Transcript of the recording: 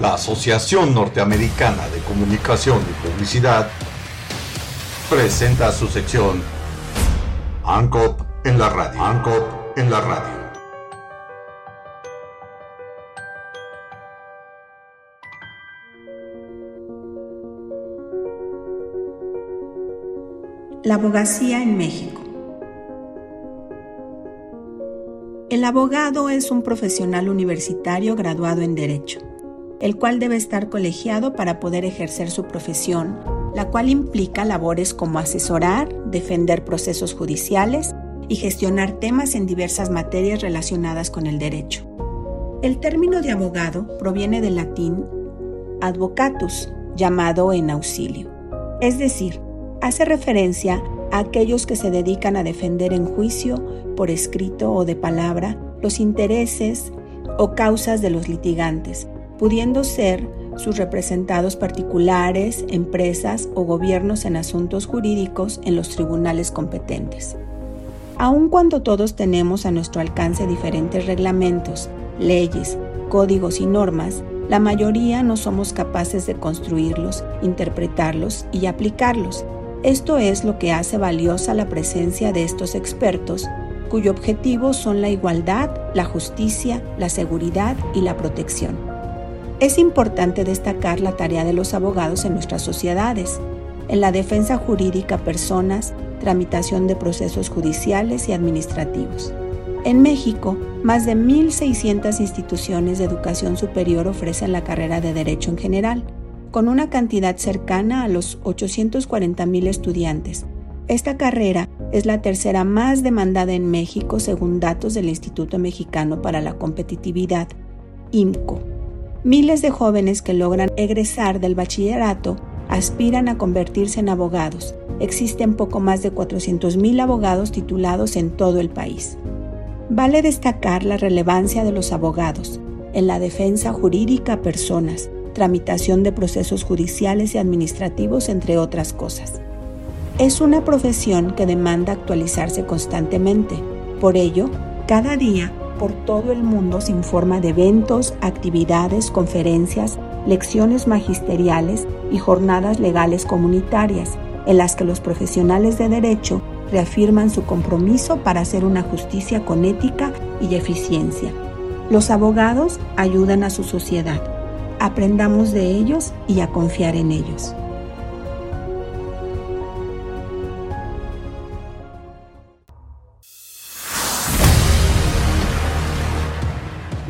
La Asociación Norteamericana de Comunicación y Publicidad presenta su sección ANCOP en la radio. ANCOP en la radio. La abogacía en México. El abogado es un profesional universitario graduado en Derecho, el cual debe estar colegiado para poder ejercer su profesión, la cual implica labores como asesorar, defender procesos judiciales y gestionar temas en diversas materias relacionadas con el derecho. El término de abogado proviene del latín advocatus, llamado en auxilio, es decir, hace referencia a aquellos que se dedican a defender en juicio, por escrito o de palabra, los intereses o causas de los litigantes, pudiendo ser sus representados particulares, empresas o gobiernos en asuntos jurídicos en los tribunales competentes. Aun cuando todos tenemos a nuestro alcance diferentes reglamentos, leyes, códigos y normas, la mayoría no somos capaces de construirlos, interpretarlos y aplicarlos, esto es lo que hace valiosa la presencia de estos expertos, cuyo objetivo son la igualdad, la justicia, la seguridad y la protección. Es importante destacar la tarea de los abogados en nuestras sociedades, en la defensa jurídica personas, tramitación de procesos judiciales y administrativos. En México, más de 1.600 instituciones de educación superior ofrecen la carrera de Derecho en general, con una cantidad cercana a los 840.000 estudiantes. Esta carrera es la tercera más demandada en México según datos del Instituto Mexicano para la Competitividad, IMCO. Miles de jóvenes que logran egresar del bachillerato aspiran a convertirse en abogados. Existen poco más de 400.000 abogados titulados en todo el país. Vale destacar la relevancia de los abogados en la defensa jurídica a personas, tramitación de procesos judiciales y administrativos, entre otras cosas. Es una profesión que demanda actualizarse constantemente. Por ello, cada día, por todo el mundo se informa de eventos, actividades, conferencias, lecciones magisteriales y jornadas legales comunitarias en las que los profesionales de derecho reafirman su compromiso para hacer una justicia con ética y eficiencia. Los abogados ayudan a su sociedad aprendamos de ellos y a confiar en ellos.